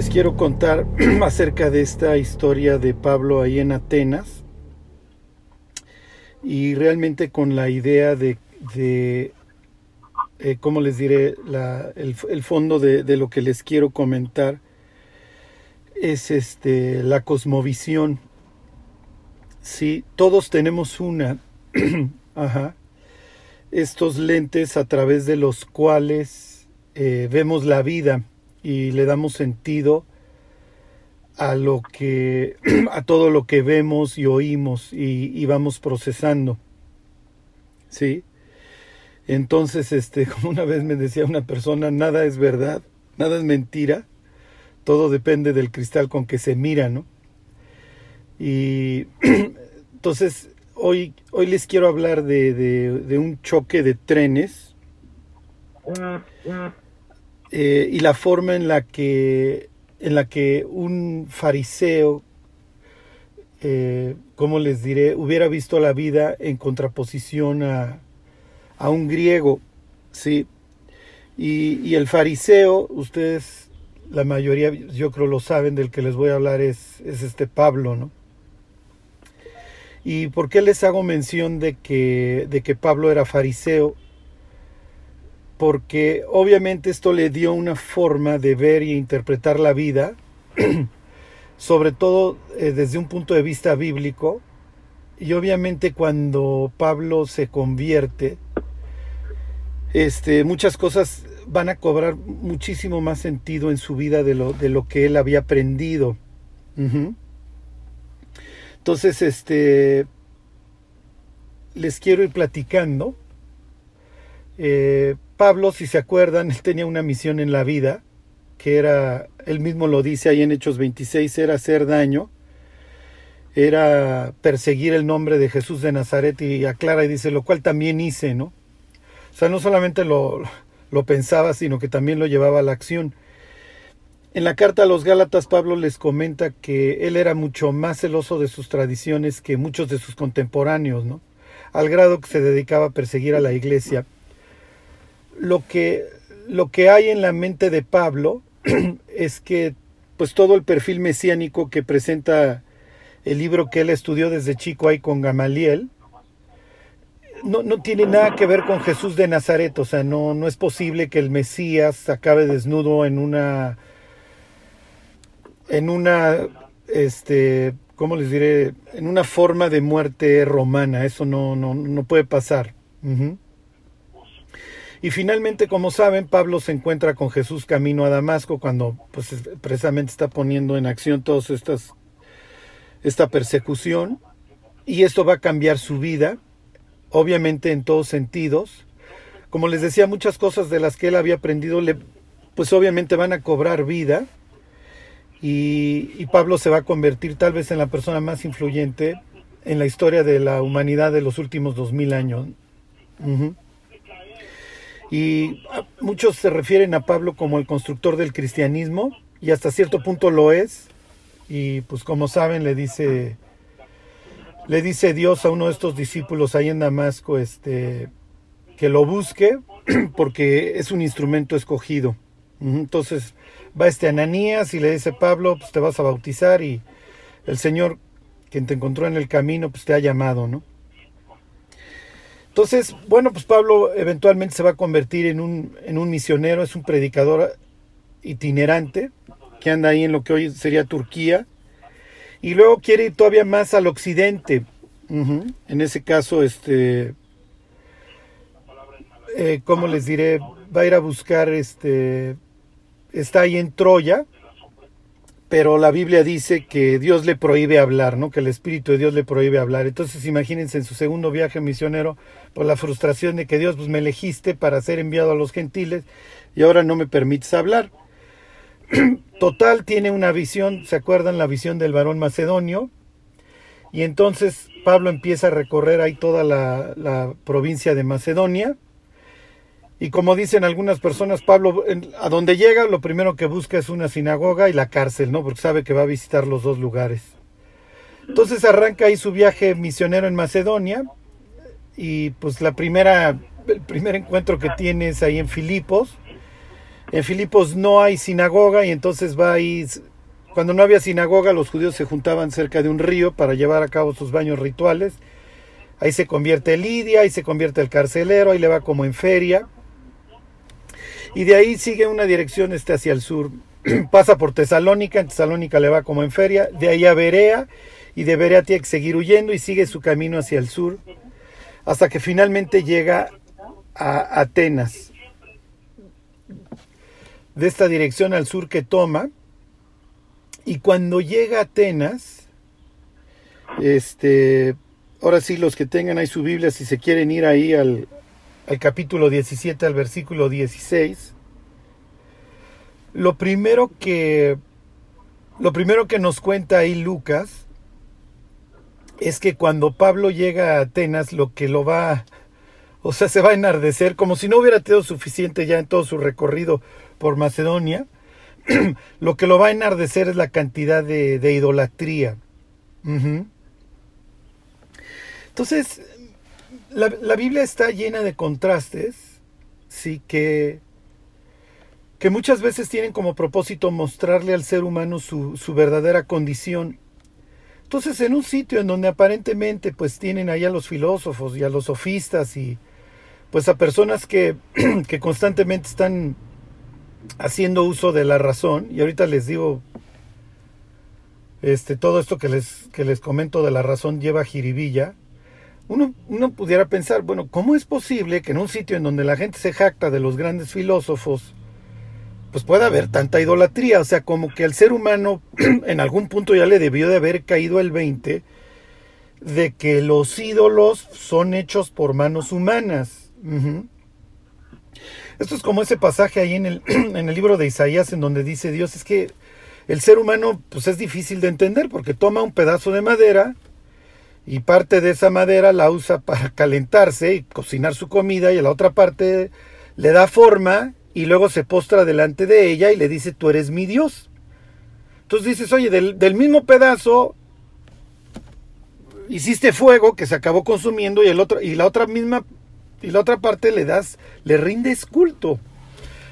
les quiero contar acerca de esta historia de Pablo ahí en Atenas y realmente con la idea de, eh, ¿cómo les diré? El, fondo de, de, lo que les quiero comentar es este, la cosmovisión. Sí, todos tenemos una. Ajá. Estos lentes a través de los cuales eh, vemos la vida y le damos sentido a lo que a todo lo que vemos y oímos y, vamos procesando sí entonces este como una vez me decía una persona nada es verdad nada es mentira todo depende del cristal con que se mira no y entonces hoy hoy les quiero hablar de, de, de un choque de trenes eh, y la forma en la que en la que un fariseo eh, ¿cómo les diré? hubiera visto la vida en contraposición a, a un griego sí y, y, el fariseo ustedes la mayoría yo creo lo saben del que les voy a hablar es, es este Pablo ¿no? y por qué les hago mención de que, de que Pablo era fariseo porque obviamente esto le dio una forma de ver y interpretar la vida, sobre todo eh, desde un punto de vista bíblico, y obviamente cuando Pablo se convierte, este, muchas cosas van a cobrar muchísimo más sentido en su vida de lo, de lo que él había aprendido. Entonces, este, les quiero ir platicando. Eh, Pablo, si se acuerdan, él tenía una misión en la vida, que era, él mismo lo dice ahí en Hechos 26, era hacer daño, era perseguir el nombre de Jesús de Nazaret y aclara y dice, lo cual también hice, ¿no? O sea, no solamente lo, lo pensaba, sino que también lo llevaba a la acción. En la carta a los Gálatas, Pablo les comenta que él era mucho más celoso de sus tradiciones que muchos de sus contemporáneos, ¿no? Al grado que se dedicaba a perseguir a la iglesia lo que, lo que hay en la mente de Pablo es que pues todo el perfil mesiánico que presenta el libro que él estudió desde chico ahí con Gamaliel no, no tiene nada que ver con Jesús de Nazaret, o sea, no, no es posible que el Mesías acabe desnudo en una en una este ¿cómo les diré? en una forma de muerte romana, eso no, no, no puede pasar. Y finalmente, como saben, Pablo se encuentra con Jesús camino a Damasco cuando pues, precisamente está poniendo en acción estas esta persecución y esto va a cambiar su vida, obviamente en todos sentidos. Como les decía, muchas cosas de las que él había aprendido, le, pues obviamente van a cobrar vida y, Pablo se va a convertir tal vez en la persona más influyente en la historia de la humanidad de los últimos dos mil años. Y muchos se refieren a Pablo como el constructor del cristianismo, y hasta cierto punto lo es. Y pues como saben, le dice, le dice Dios a uno de estos discípulos ahí en Damasco, este, que lo busque, porque es un instrumento escogido. Entonces va este Ananías y le dice, Pablo, pues te vas a bautizar y el Señor, quien te encontró en el camino, pues te ha llamado, ¿no? Entonces, bueno, pues Pablo eventualmente se va a convertir en un, en un misionero, es un predicador itinerante que anda ahí en lo que hoy sería Turquía y luego quiere ir todavía más al occidente. En ese caso, este, eh, ¿cómo les diré? Va a ir a buscar, este, está ahí en Troya, pero la Biblia dice que Dios le prohíbe hablar, ¿no? Que el Espíritu de Dios le prohíbe hablar. Entonces, imagínense en su segundo viaje misionero, por la frustración de que Dios, pues me elegiste para ser enviado a los gentiles y ahora no me permites hablar. Total, tiene una visión, ¿se acuerdan la visión del varón macedonio? Y entonces Pablo empieza a recorrer ahí toda la, la provincia de Macedonia. Y como dicen algunas personas, Pablo, a donde llega, lo primero que busca es una sinagoga y la cárcel, ¿no? Porque sabe que va a visitar los dos lugares. Entonces arranca ahí su viaje misionero en Macedonia. Y pues la primera, el primer encuentro que tiene es ahí en Filipos. En Filipos no hay sinagoga y entonces va ahí, cuando no había sinagoga los judíos se juntaban cerca de un río para llevar a cabo sus baños rituales. Ahí se convierte Lidia, ahí se convierte el carcelero, ahí le va como en feria. Y de ahí sigue una dirección este hacia el sur. Pasa por Tesalónica, en Tesalónica le va como en feria, de ahí a Berea y de Berea tiene que seguir huyendo y sigue su camino hacia el sur hasta que finalmente llega a Atenas. De esta dirección al sur que toma, y cuando llega a Atenas, este, ahora sí, los que tengan ahí su Biblia, si se quieren ir ahí al, al capítulo 17, al versículo 16, lo primero que, lo primero que nos cuenta ahí Lucas es que cuando Pablo llega a Atenas, lo que lo va, o sea, se va a enardecer, como si no hubiera tenido suficiente ya en todo su recorrido por Macedonia, lo que lo va a enardecer es la cantidad de, idolatría. Entonces, la, Biblia está llena de contrastes, sí, que, que muchas veces tienen como propósito mostrarle al ser humano su, su verdadera condición. Entonces, en un sitio en donde aparentemente pues tienen ahí a los filósofos y a los sofistas y pues a personas que, que constantemente están haciendo uso de la razón, y ahorita les digo, este, todo esto que les, que les comento de la razón lleva jiribilla, uno, uno pudiera pensar, bueno, ¿cómo es posible que en un sitio en donde la gente se jacta de los grandes filósofos, pues puede haber tanta idolatría. O sea, como que al ser humano en algún punto ya le debió de haber caído el 20 de que los ídolos son hechos por manos humanas. Esto es como ese pasaje ahí en el, en el libro de Isaías en donde dice Dios, es que el ser humano pues es difícil de entender porque toma un pedazo de madera y parte de esa madera la usa para calentarse y cocinar su comida y a la otra parte le da forma y luego se postra delante de ella y le dice, tú eres mi Dios. Entonces dices, oye, del, mismo pedazo hiciste fuego que se acabó consumiendo y, el otro, y la otra misma y la otra parte le das, le rindes culto.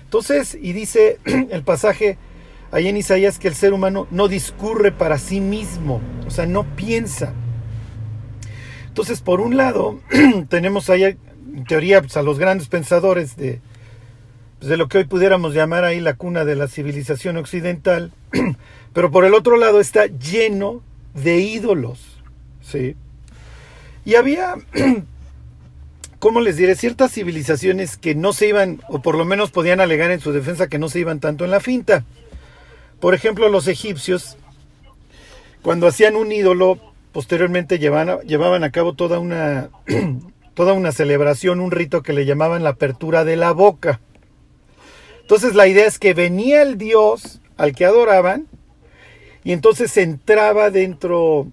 Entonces, y dice el pasaje ahí en Isaías que el ser humano no discurre para sí mismo, o sea, no piensa. Entonces, por un lado, tenemos ahí, en teoría, pues, a los grandes pensadores de, de lo que hoy pudiéramos llamar ahí la cuna de la civilización occidental, pero por el otro lado está lleno de ídolos, ¿sí? Y había, ¿cómo les diré? Ciertas civilizaciones que no se iban, o por lo menos podían alegar en su defensa que no se iban tanto en la finta. Por ejemplo, los egipcios, cuando hacían un ídolo, posteriormente llevaban, llevaban a cabo toda una, toda una celebración, un rito que le llamaban la apertura de la boca. Entonces la idea es que venía el Dios al que adoraban y entonces entraba dentro,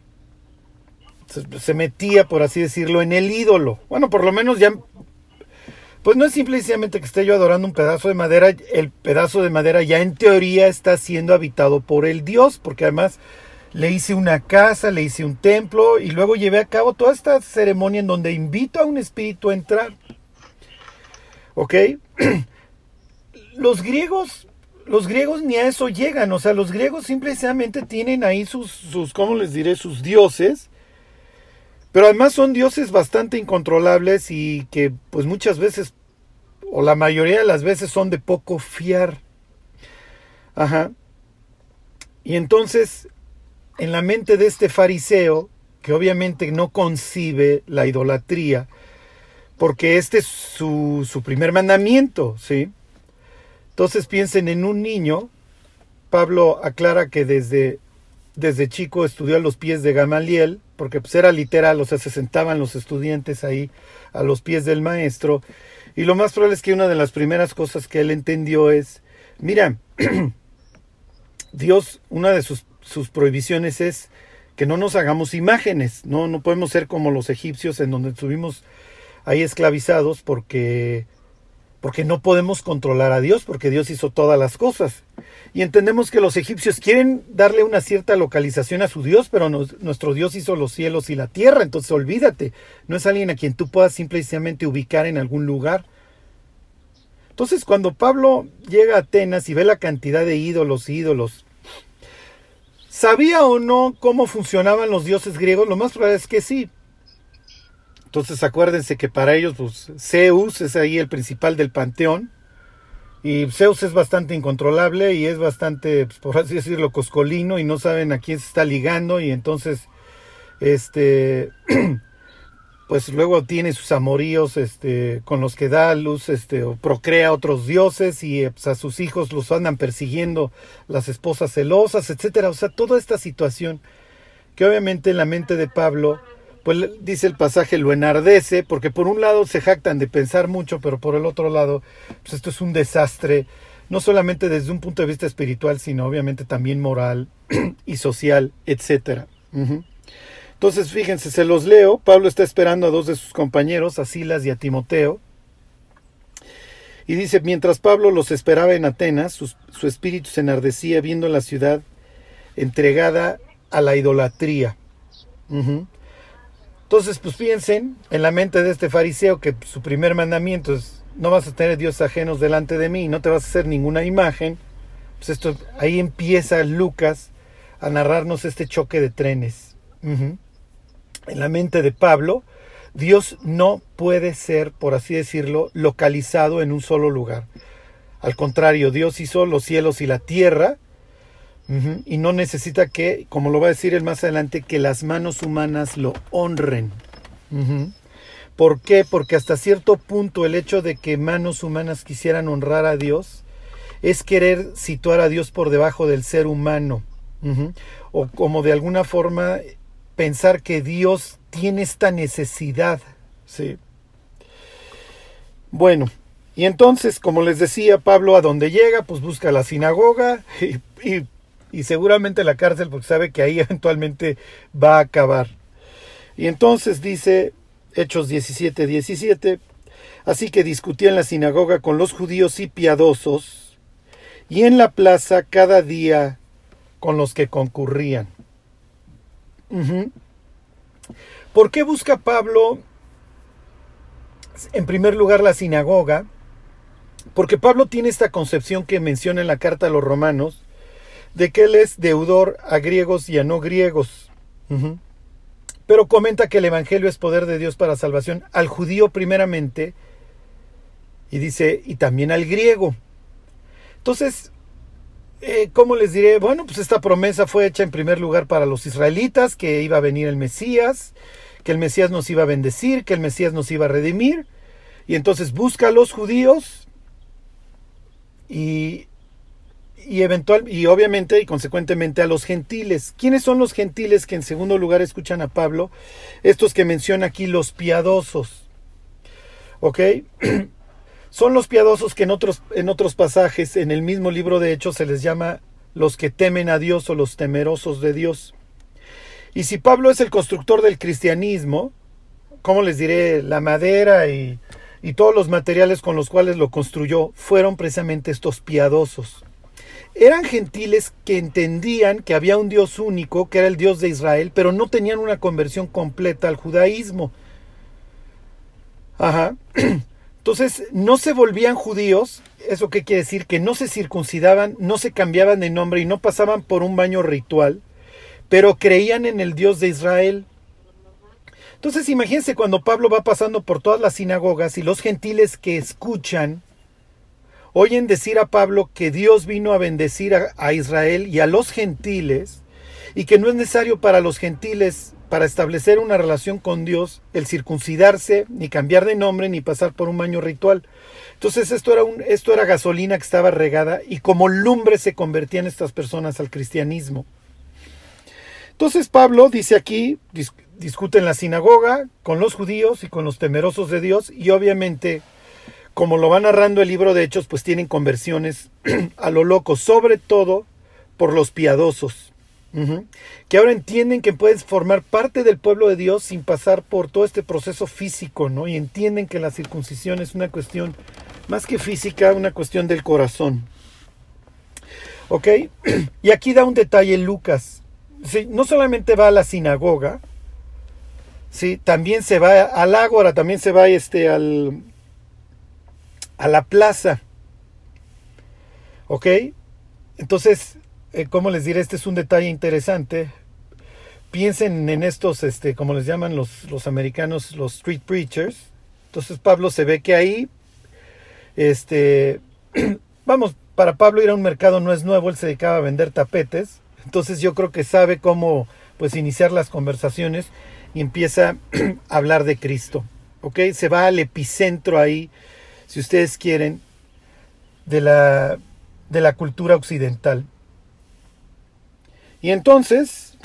se, metía, por así decirlo, en el ídolo. Bueno, por lo menos ya, pues no es simplemente que esté yo adorando un pedazo de madera, el pedazo de madera ya en teoría está siendo habitado por el Dios, porque además le hice una casa, le hice un templo y luego llevé a cabo toda esta ceremonia en donde invito a un espíritu a entrar. ¿Ok? los griegos, los griegos ni a eso llegan, o sea, los griegos simplemente tienen ahí sus, sus, ¿cómo les diré? Sus dioses, pero además son dioses bastante incontrolables y que pues muchas veces, o la mayoría de las veces son de poco fiar. Ajá. Y entonces, en la mente de este fariseo, que obviamente no concibe la idolatría, porque este es su, su primer mandamiento, ¿sí? Entonces piensen en un niño. Pablo aclara que desde, desde chico estudió a los pies de Gamaliel, porque pues era literal, o sea, se sentaban los estudiantes ahí a los pies del maestro. Y lo más probable es que una de las primeras cosas que él entendió es, mira, Dios, una de sus, sus prohibiciones es que no nos hagamos imágenes, no, no podemos ser como los egipcios en donde estuvimos ahí esclavizados porque porque no podemos controlar a Dios, porque Dios hizo todas las cosas. Y entendemos que los egipcios quieren darle una cierta localización a su Dios, pero nuestro Dios hizo los cielos y la tierra, entonces olvídate, no es alguien a quien tú puedas simplemente ubicar en algún lugar. Entonces, cuando Pablo llega a Atenas y ve la cantidad de ídolos, ídolos, ¿sabía o no cómo funcionaban los dioses griegos? Lo más probable es que sí. Entonces, acuérdense que para ellos, pues, Zeus es ahí el principal del panteón. Y Zeus es bastante incontrolable y es bastante, pues, por así decirlo, coscolino y no saben a quién se está ligando y entonces, este, pues luego tiene sus amoríos, este, con los que da luz, este, o procrea otros dioses y pues, a sus hijos los andan persiguiendo las esposas celosas, etcétera. O sea, toda esta situación que obviamente en la mente de Pablo pues dice el pasaje, lo enardece, porque por un lado se jactan de pensar mucho, pero por el otro lado, pues esto es un desastre, no solamente desde un punto de vista espiritual, sino obviamente también moral y social, etc. Entonces, fíjense, se los leo, Pablo está esperando a dos de sus compañeros, a Silas y a Timoteo, y dice, mientras Pablo los esperaba en Atenas, su, espíritu se enardecía viendo la ciudad entregada a la idolatría. Entonces, pues piensen en la mente de este fariseo que su primer mandamiento es no vas a tener dioses ajenos delante de mí, no te vas a hacer ninguna imagen. Pues esto, ahí empieza Lucas a narrarnos este choque de trenes. En la mente de Pablo, Dios no puede ser, por así decirlo, localizado en un solo lugar. Al contrario, Dios hizo los cielos y la tierra y no necesita que, como lo va a decir él más adelante, que las manos humanas lo honren. ¿Por qué? Porque hasta cierto punto el hecho de que manos humanas quisieran honrar a Dios es querer situar a Dios por debajo del ser humano. O como de alguna forma pensar que Dios tiene esta necesidad. ¿sí? Bueno, y entonces, como les decía, Pablo a donde llega, pues busca la sinagoga y y seguramente la cárcel porque sabe que ahí eventualmente va a acabar. Y entonces dice Hechos 17, 17, así que discutía en la sinagoga con los judíos y piadosos y en la plaza cada día con los que concurrían. ¿Por qué busca Pablo en primer lugar la sinagoga? Porque Pablo tiene esta concepción que menciona en la carta a los romanos, de que él es deudor a griegos y a no griegos. Pero comenta que el Evangelio es poder de Dios para salvación al judío primeramente y dice, y también al griego. Entonces, eh, ¿cómo les diré? Bueno, pues esta promesa fue hecha en primer lugar para los israelitas, que iba a venir el Mesías, que el Mesías nos iba a bendecir, que el Mesías nos iba a redimir. Y entonces busca a los judíos y y eventual y obviamente y consecuentemente a los gentiles. ¿Quiénes son los gentiles que en segundo lugar escuchan a Pablo? Estos que menciona aquí los piadosos. ¿Ok? son los piadosos que en otros, en otros pasajes, en el mismo libro de Hechos, se les llama los que temen a Dios o los temerosos de Dios. Y si Pablo es el constructor del cristianismo, ¿cómo les diré? La madera y, y todos los materiales con los cuales lo construyó fueron precisamente estos piadosos eran gentiles que entendían que había un Dios único, que era el Dios de Israel, pero no tenían una conversión completa al judaísmo. Ajá. Entonces, no se volvían judíos, ¿eso qué quiere decir? Que no se circuncidaban, no se cambiaban de nombre y no pasaban por un baño ritual, pero creían en el Dios de Israel. Entonces, imagínense cuando Pablo va pasando por todas las sinagogas y los gentiles que escuchan oyen decir a Pablo que Dios vino a bendecir a, Israel y a los gentiles y que no es necesario para los gentiles para establecer una relación con Dios el circuncidarse, ni cambiar de nombre, ni pasar por un baño ritual. Entonces esto era, un, esto era gasolina que estaba regada y como lumbre se convertían estas personas al cristianismo. Entonces Pablo dice aquí, discute en la sinagoga con los judíos y con los temerosos de Dios y obviamente como lo va narrando el libro de Hechos, pues tienen conversiones a lo loco, sobre todo por los piadosos, que ahora entienden que puedes formar parte del pueblo de Dios sin pasar por todo este proceso físico, ¿no? Y entienden que la circuncisión es una cuestión más que física, una cuestión del corazón. ¿Ok? Y aquí da un detalle Lucas. No solamente va a la sinagoga, sí, también se va al ágora, también se va este, al, a la plaza. ¿Ok? Entonces, eh, ¿cómo les diré? Este es un detalle interesante. Piensen en estos, este, como les llaman los, los americanos, los street preachers. Entonces Pablo se ve que ahí, este, vamos, para Pablo ir a un mercado no es nuevo, él se dedicaba a vender tapetes. Entonces yo creo que sabe cómo, pues, iniciar las conversaciones y empieza a hablar de Cristo. ¿Ok? Se va al epicentro ahí, si ustedes quieren, de la, de la cultura occidental. Y entonces,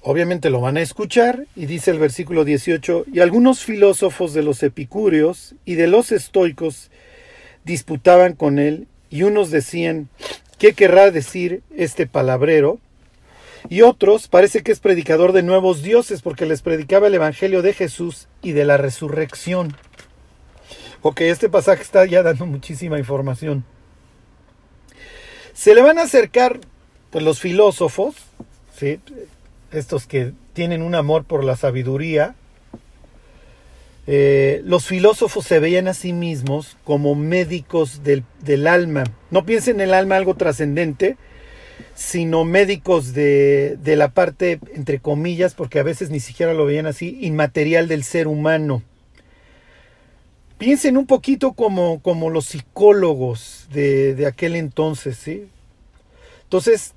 obviamente lo van a escuchar, y dice el versículo 18, y algunos filósofos de los epicúreos y de los estoicos disputaban con él, y unos decían, ¿qué querrá decir este palabrero? Y otros parece que es predicador de nuevos dioses porque les predicaba el Evangelio de Jesús y de la resurrección. Ok, este pasaje está ya dando muchísima información. Se le van a acercar pues, los filósofos, ¿sí? estos que tienen un amor por la sabiduría. Eh, los filósofos se veían a sí mismos como médicos del, del alma. No piensen en el alma algo trascendente, sino médicos de, de, la parte, entre comillas, porque a veces ni siquiera lo veían así, inmaterial del ser humano. Piensen un poquito como, como los psicólogos de, de aquel entonces, ¿sí? Entonces,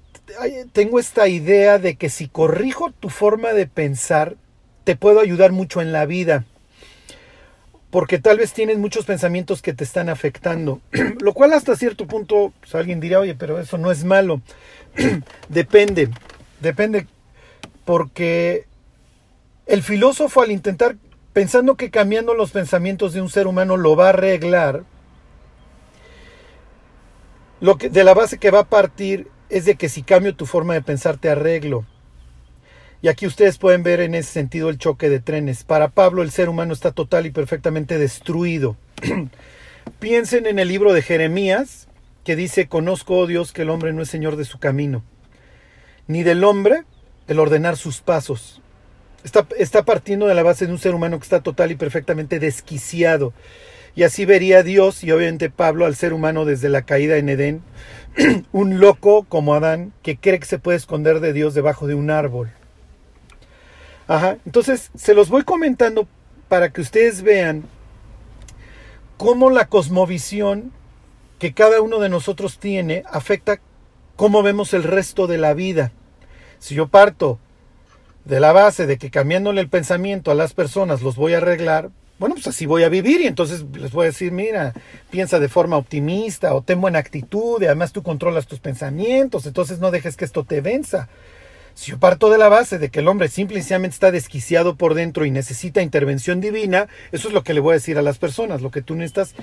tengo esta idea de que si corrijo tu forma de pensar, te puedo ayudar mucho en la vida. Porque tal vez tienes muchos pensamientos que te están afectando. Lo cual hasta cierto punto pues, alguien diría, oye, pero eso no es malo. depende, depende. Porque el filósofo al intentar, pensando que cambiando los pensamientos de un ser humano lo va a arreglar, lo que, de la base que va a partir es de que si cambio tu forma de pensar te arreglo. Y aquí ustedes pueden ver en ese sentido el choque de trenes. Para Pablo el ser humano está total y perfectamente destruido. Piensen en el libro de Jeremías que dice, conozco, oh Dios, que el hombre no es señor de su camino, ni del hombre el ordenar sus pasos. Está, está partiendo de la base de un ser humano que está total y perfectamente desquiciado. Y así vería Dios y obviamente Pablo al ser humano desde la caída en Edén, un loco como Adán que cree que se puede esconder de Dios debajo de un árbol. Ajá, entonces se los voy comentando para que ustedes vean cómo la cosmovisión que cada uno de nosotros tiene afecta cómo vemos el resto de la vida. Si yo parto de la base de que cambiándole el pensamiento a las personas los voy a arreglar, bueno, pues así voy a vivir y entonces les voy a decir, mira, piensa de forma optimista o ten buena actitud y además tú controlas tus pensamientos, entonces no dejes que esto te venza. Si yo parto de la base de que el hombre simplemente está desquiciado por dentro y necesita intervención divina, eso es lo que le voy a decir a las personas. Lo que tú necesitas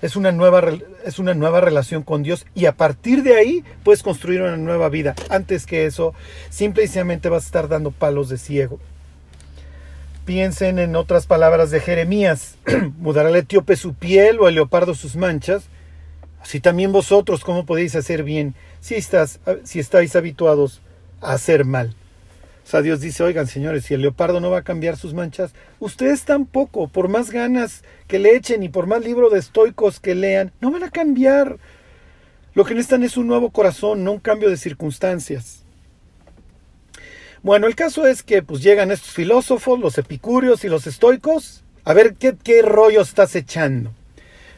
es una nueva, es una nueva relación con Dios y a partir de ahí puedes construir una nueva vida. Antes que eso, simplemente vas a estar dando palos de ciego. Piensen en otras palabras de Jeremías, mudará el etíope su piel o el leopardo sus manchas. Así también vosotros, ¿cómo podéis hacer bien si estáis habituados a hacer mal? O sea, Dios dice, oigan señores, si el leopardo no va a cambiar sus manchas, ustedes tampoco, por más ganas que le echen y por más libro de estoicos que lean, no van a cambiar. Lo que necesitan es un nuevo corazón, no un cambio de circunstancias. Bueno, el caso es que pues llegan estos filósofos, los epicúreos y los estoicos, a ver qué, rollo estás echando.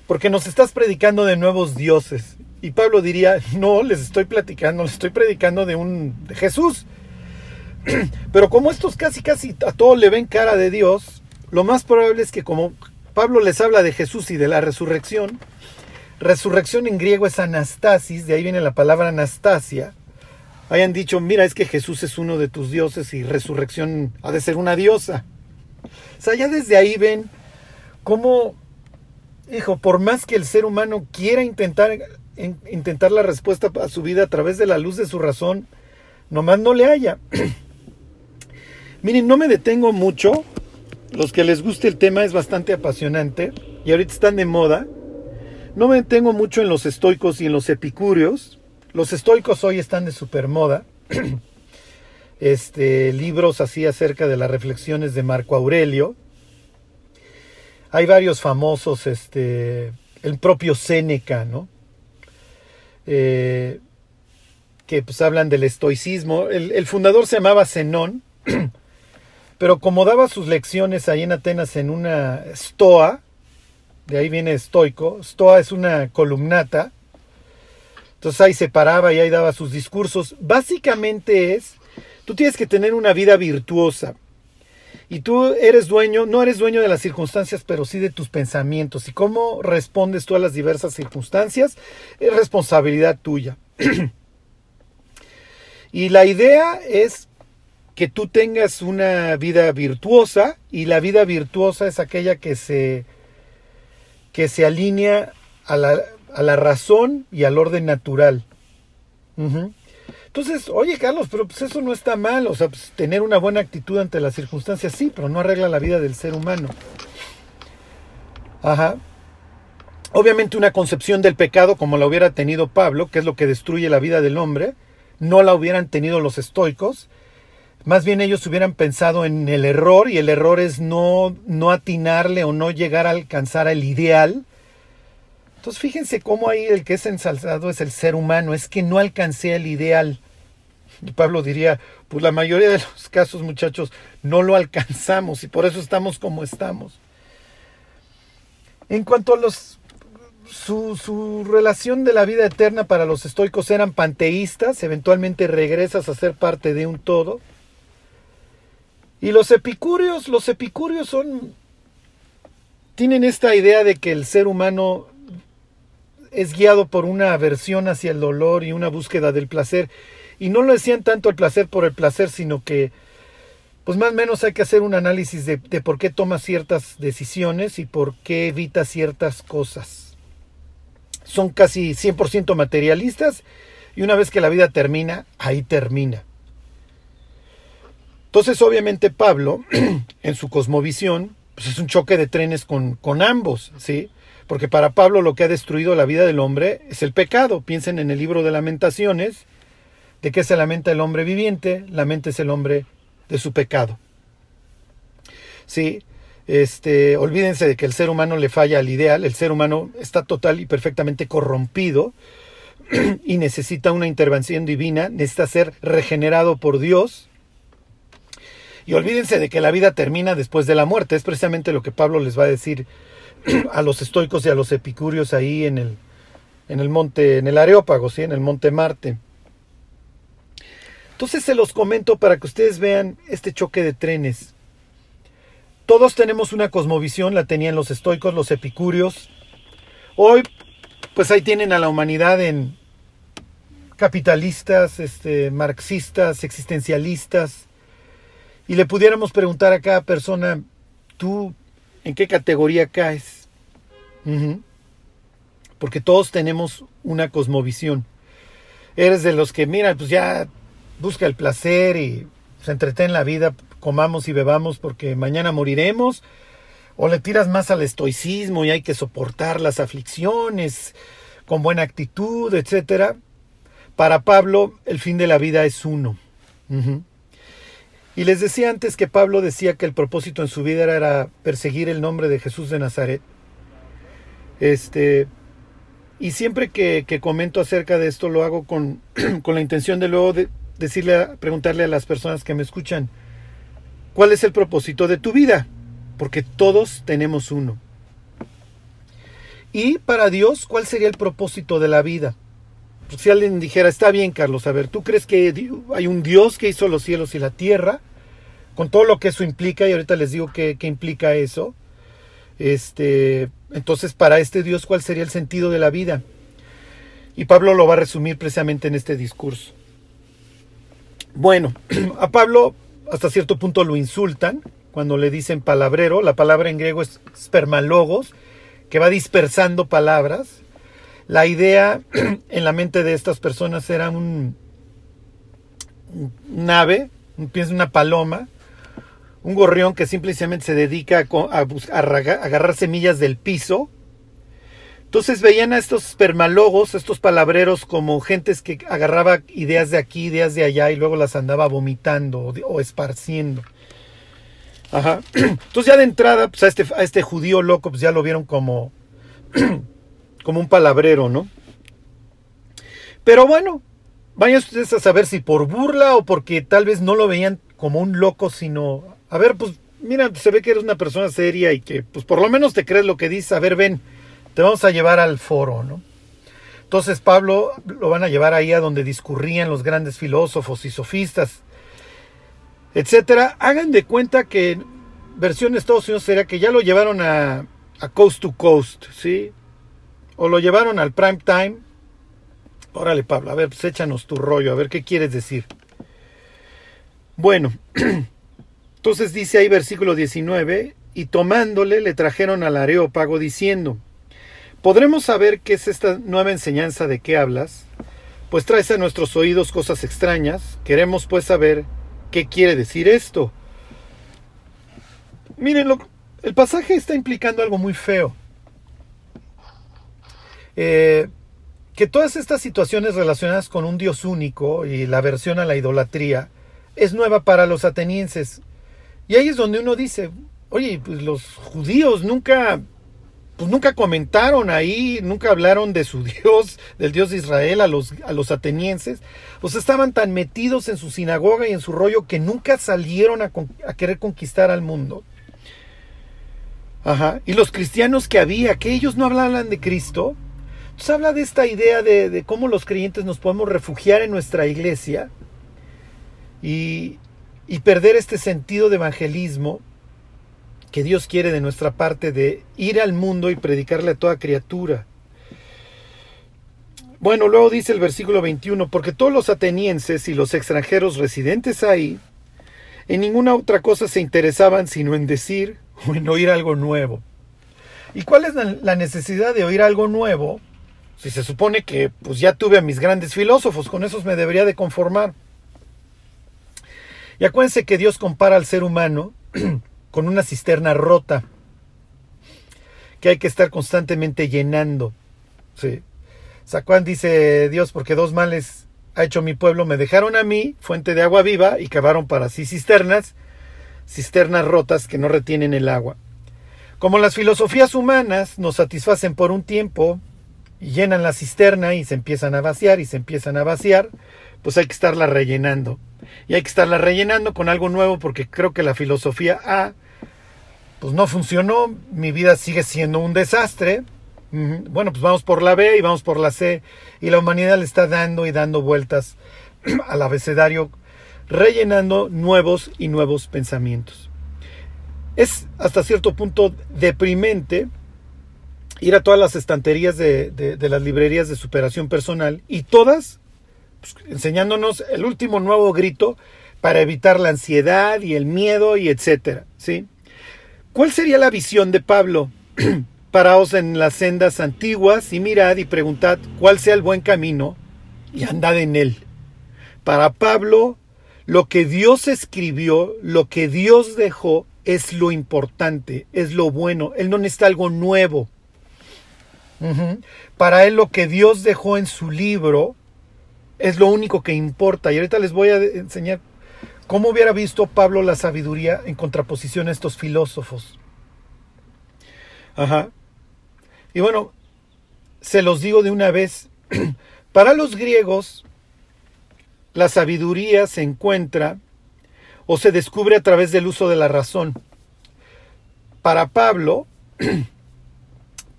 Porque nos estás predicando de nuevos dioses. Y Pablo diría, no, les estoy platicando, les estoy predicando de un de Jesús. Pero como estos casi casi a todo le ven cara de Dios, lo más probable es que como Pablo les habla de Jesús y de la resurrección, resurrección en griego es anastasis, de ahí viene la palabra anastasia, hayan dicho, mira, es que Jesús es uno de tus dioses y resurrección ha de ser una diosa. O sea, ya desde ahí ven cómo, hijo, por más que el ser humano quiera intentar, intentar la respuesta a su vida a través de la luz de su razón, nomás no le haya. Miren, no me detengo mucho. Los que les guste el tema es bastante apasionante y ahorita están de moda. No me detengo mucho en los estoicos y en los epicúreos. Los estoicos hoy están de supermoda. Este, libros así acerca de las reflexiones de Marco Aurelio. Hay varios famosos este, el propio Séneca, ¿no? Eh, que pues hablan del estoicismo. El, fundador se llamaba Zenón, pero como daba sus lecciones ahí en Atenas en una stoa, de ahí viene estoico, stoa es una columnata, entonces ahí se paraba y ahí daba sus discursos. Básicamente es, tú tienes que tener una vida virtuosa. Y tú eres dueño, no eres dueño de las circunstancias, pero sí de tus pensamientos. Y cómo respondes tú a las diversas circunstancias es responsabilidad tuya. y la idea es que tú tengas una vida virtuosa y la vida virtuosa es aquella que se, que se alinea a la, a la razón y al orden natural. Entonces, oye Carlos, pero pues eso no está mal, o sea, pues, tener una buena actitud ante las circunstancias, sí, pero no arregla la vida del ser humano. Ajá. Obviamente una concepción del pecado como la hubiera tenido Pablo, que es lo que destruye la vida del hombre, no la hubieran tenido los estoicos. Más bien ellos hubieran pensado en el error y el error es no, no atinarle o no llegar a alcanzar el ideal. Entonces fíjense cómo ahí el que es ensalzado es el ser humano, es que no alcancé el ideal. Y Pablo diría, pues la mayoría de los casos muchachos no lo alcanzamos y por eso estamos como estamos. En cuanto a los su, su, relación de la vida eterna para los estoicos eran panteístas, eventualmente regresas a ser parte de un todo. Y los epicúreos, los epicúreos son tienen esta idea de que el ser humano es guiado por una aversión hacia el dolor y una búsqueda del placer. Y no lo decían tanto el placer por el placer, sino que, pues más o menos hay que hacer un análisis de, de por qué toma ciertas decisiones y por qué evita ciertas cosas. Son casi 100% materialistas y una vez que la vida termina, ahí termina. Entonces, obviamente, Pablo, en su cosmovisión, pues es un choque de trenes con, con ambos, ¿sí? Porque para Pablo lo que ha destruido la vida del hombre es el pecado. Piensen en el libro de lamentaciones, de qué se lamenta el hombre viviente, lamenta es el hombre de su pecado. Sí, este, olvídense de que el ser humano le falla al ideal, el ser humano está total y perfectamente corrompido y necesita una intervención divina, necesita ser regenerado por Dios. Y olvídense de que la vida termina después de la muerte, es precisamente lo que Pablo les va a decir a los estoicos y a los epicúreos ahí en el, en el monte, en el Areópago, ¿sí? en el monte Marte. Entonces se los comento para que ustedes vean este choque de trenes. Todos tenemos una cosmovisión, la tenían los estoicos, los epicúreos. Hoy, pues ahí tienen a la humanidad en capitalistas, este, marxistas, existencialistas. Y le pudiéramos preguntar a cada persona, ¿tú en qué categoría caes. Porque todos tenemos una cosmovisión. Eres de los que, mira, pues ya busca el placer y se entretiene la vida, comamos y bebamos porque mañana moriremos. O le tiras más al estoicismo y hay que soportar las aflicciones con buena actitud, etcétera. Para Pablo, el fin de la vida es uno. Y les decía antes que Pablo decía que el propósito en su vida era perseguir el nombre de Jesús de Nazaret. Este, y siempre que, comento acerca de esto lo hago con, con la intención de luego de decirle, preguntarle a las personas que me escuchan, ¿cuál es el propósito de tu vida? Porque todos tenemos uno. Y para Dios, ¿cuál sería el propósito de la vida? Si alguien dijera, está bien, Carlos, a ver, ¿tú crees que hay un Dios que hizo los cielos y la tierra? Con todo lo que eso implica, y ahorita les digo qué, implica eso. Este, entonces, para este Dios, ¿cuál sería el sentido de la vida? Y Pablo lo va a resumir precisamente en este discurso. Bueno, a Pablo hasta cierto punto lo insultan cuando le dicen palabrero. La palabra en griego es spermalogos, que va dispersando palabras. La idea en la mente de estas personas era un, un ave, pienso una paloma, un gorrión que simplemente se dedica a, agarrar semillas del piso. Entonces veían a estos spermalogos, estos palabreros, como gentes que agarraba ideas de aquí, ideas de allá y luego las andaba vomitando o, esparciendo. Ajá. Entonces ya de entrada, pues a este, a este judío loco, pues ya lo vieron como como un palabrero, ¿no? Pero bueno, vayan ustedes a saber si por burla o porque tal vez no lo veían como un loco, sino, a ver, pues mira, se ve que eres una persona seria y que pues por lo menos te crees lo que dice, a ver, ven, te vamos a llevar al foro, ¿no? Entonces Pablo lo van a llevar ahí a donde discurrían los grandes filósofos y sofistas, etcétera. Hagan de cuenta que versión de Estados Unidos sería que ya lo llevaron a, a coast to coast, ¿sí? O lo llevaron al prime time. Órale, Pablo, a ver, pues échanos tu rollo, a ver qué quieres decir. Bueno, entonces dice ahí versículo 19, y tomándole le trajeron al areópago diciendo, ¿Podremos saber qué es esta nueva enseñanza de qué hablas? Pues traes a nuestros oídos cosas extrañas. Queremos pues saber qué quiere decir esto. Miren, el pasaje está implicando algo muy feo. Eh, que todas estas situaciones relacionadas con un Dios único y la aversión a la idolatría es nueva para los atenienses. Y ahí es donde uno dice, oye, pues los judíos nunca pues nunca comentaron ahí, nunca hablaron de su Dios, del Dios de Israel a los, a los atenienses. Pues estaban tan metidos en su sinagoga y en su rollo que nunca salieron a, querer conquistar al mundo. Ajá. Y los cristianos que había, que ellos no hablaban de Cristo. Entonces habla de esta idea de, cómo los creyentes nos podemos refugiar en nuestra iglesia y, y perder este sentido de evangelismo que Dios quiere de nuestra parte de ir al mundo y predicarle a toda criatura. Bueno, luego dice el versículo 21, porque todos los atenienses y los extranjeros residentes ahí, en ninguna otra cosa se interesaban sino en decir o en oír algo nuevo. ¿Y cuál es la necesidad de oír algo nuevo? Si se supone que pues ya tuve a mis grandes filósofos, con esos me debería de conformar. Y acuérdense que Dios compara al ser humano con una cisterna rota que hay que estar constantemente llenando. Sí. Sacuán dice Dios, porque dos males ha hecho mi pueblo, me dejaron a mí, fuente de agua viva, y cavaron para sí cisternas, cisternas rotas que no retienen el agua. Como las filosofías humanas nos satisfacen por un tiempo llenan la cisterna y se empiezan a vaciar y se empiezan a vaciar, pues hay que estarla rellenando. Y hay que estarla rellenando con algo nuevo porque creo que la filosofía A pues no funcionó, mi vida sigue siendo un desastre. Bueno, pues vamos por la B y vamos por la C y la humanidad le está dando y dando vueltas al abecedario, rellenando nuevos y nuevos pensamientos. Es hasta cierto punto deprimente ir a todas las estanterías de, las librerías de superación personal y todas pues, enseñándonos el último nuevo grito para evitar la ansiedad y el miedo y etcétera, ¿sí? ¿Cuál sería la visión de Pablo? Paraos en las sendas antiguas y mirad y preguntad cuál sea el buen camino y andad en él. Para Pablo, lo que Dios escribió, lo que Dios dejó, es lo importante, es lo bueno. Él no necesita algo nuevo. Para él lo que Dios dejó en su libro es lo único que importa. Y ahorita les voy a enseñar ¿Cómo hubiera visto Pablo la sabiduría en contraposición a estos filósofos? Ajá. Y bueno, se los digo de una vez, para los griegos, la sabiduría se encuentra o se descubre a través del uso de la razón. Para Pablo,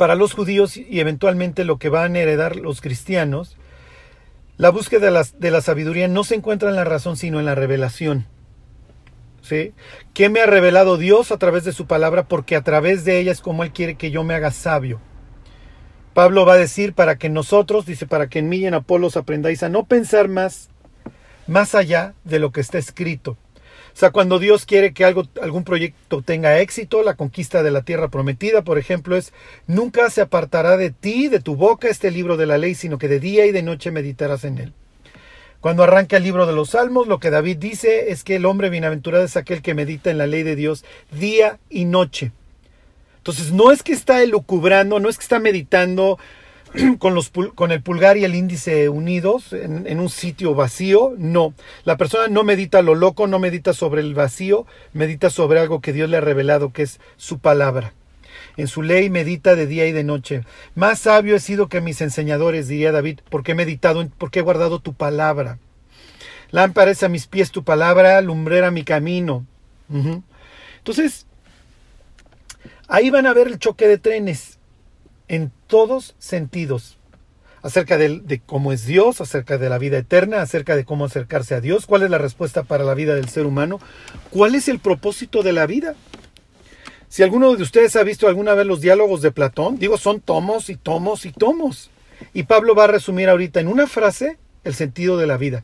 para los judíos y eventualmente lo que van a heredar los cristianos, la búsqueda de la, de la, sabiduría no se encuentra en la razón, sino en la revelación. ¿Sí? ¿Qué me ha revelado Dios a través de su palabra? Porque a través de ella es como Él quiere que yo me haga sabio. Pablo va a decir para que nosotros, dice, para que en mí y en Apolos aprendáis a no pensar más, más allá de lo que está escrito, o sea, cuando Dios quiere que algo, algún proyecto tenga éxito, la conquista de la tierra prometida, por ejemplo, es, nunca se apartará de ti, de tu boca, este libro de la ley, sino que de día y de noche meditarás en él. Cuando arranca el libro de los Salmos, lo que David dice es que el hombre bienaventurado es aquel que medita en la ley de Dios día y noche. Entonces, no es que está elucubrando, no es que está meditando con, los, con el pulgar y el índice unidos en, un sitio vacío. No, la persona no medita lo loco, no medita sobre el vacío, medita sobre algo que Dios le ha revelado, que es su palabra. En su ley medita de día y de noche. Más sabio he sido que mis enseñadores, diría David, porque he meditado, porque he guardado tu palabra. Lámpara es a mis pies tu palabra, lumbrera mi camino. Entonces, ahí van a ver el choque de trenes en todos sentidos acerca de, cómo es Dios, acerca de la vida eterna, acerca de cómo acercarse a Dios, cuál es la respuesta para la vida del ser humano, cuál es el propósito de la vida. Si alguno de ustedes ha visto alguna vez los diálogos de Platón, digo, son tomos y tomos y tomos. Y Pablo va a resumir ahorita en una frase el sentido de la vida.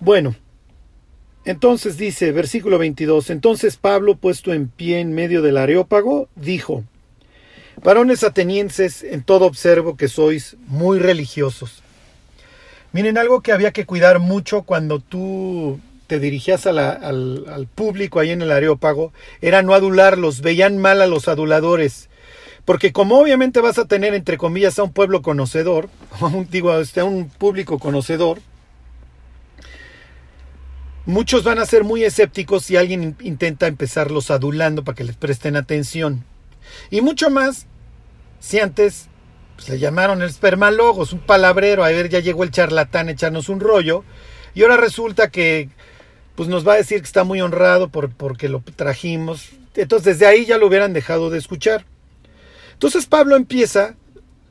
Bueno, entonces dice, versículo 22, entonces Pablo, puesto en pie en medio del areópago, dijo, Varones atenienses, en todo observo que sois muy religiosos. Miren, algo que había que cuidar mucho cuando tú te dirigías al, público ahí en el Areópago era no adularlos, veían mal a los aduladores. Porque como obviamente vas a tener, entre comillas, a un pueblo conocedor, digo, este, a un público conocedor, muchos van a ser muy escépticos si alguien intenta empezarlos adulando para que les presten atención. Y mucho más si antes pues, le llamaron el espermalogos, un palabrero, a ver, ya llegó el charlatán a echarnos un rollo, y ahora resulta que pues nos va a decir que está muy honrado por, porque lo trajimos. Entonces desde ahí ya lo hubieran dejado de escuchar. Entonces Pablo empieza